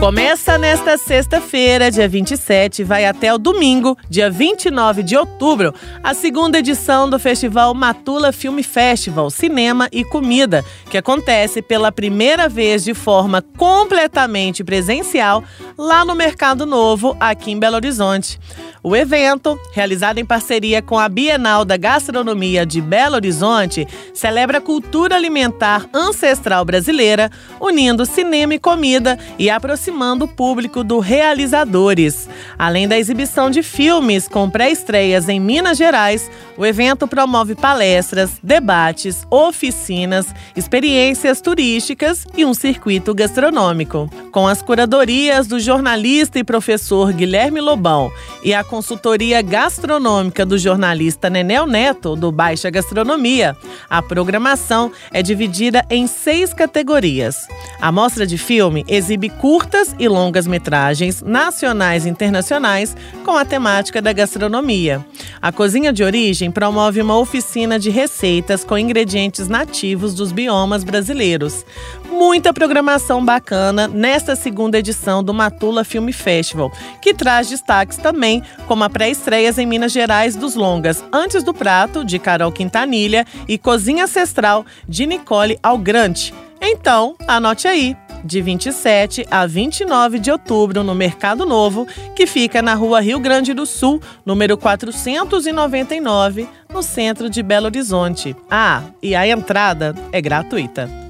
Começa nesta sexta-feira, dia 27, e vai até o domingo, dia 29 de outubro, a segunda edição do Festival Matula Film Festival Cinema e Comida, que acontece pela primeira vez de forma completamente presencial lá no Mercado Novo, aqui em Belo Horizonte. O evento, realizado em parceria com a Bienal da Gastronomia de Belo Horizonte, celebra a cultura alimentar ancestral brasileira, unindo cinema e comida e aproximando o público do realizadores. Além da exibição de filmes com pré-estreias em Minas Gerais, o evento promove palestras, debates, oficinas, experiências turísticas e um circuito gastronômico. Com as curadorias do jornalista e professor Guilherme Lobão e a consultoria gastronômica do jornalista Nenel Neto, do Baixa Gastronomia, a programação é dividida em seis categorias. A mostra de filme exibe curtas e longas metragens nacionais e internacionais com a temática da gastronomia. A Cozinha de Origem promove uma oficina de receitas com ingredientes nativos dos biomas brasileiros. Muita programação bacana nesta segunda edição do Matula Film Festival, que traz destaques também como a pré-estreias em Minas Gerais dos longas Antes do Prato, de Carol Quintanilha, e Cozinha Ancestral, de Nicole Algrante. Então, anote aí, de 27 a 29 de outubro no Mercado Novo, que fica na rua Rio Grande do Sul, número 499, no centro de Belo Horizonte. Ah, e a entrada é gratuita.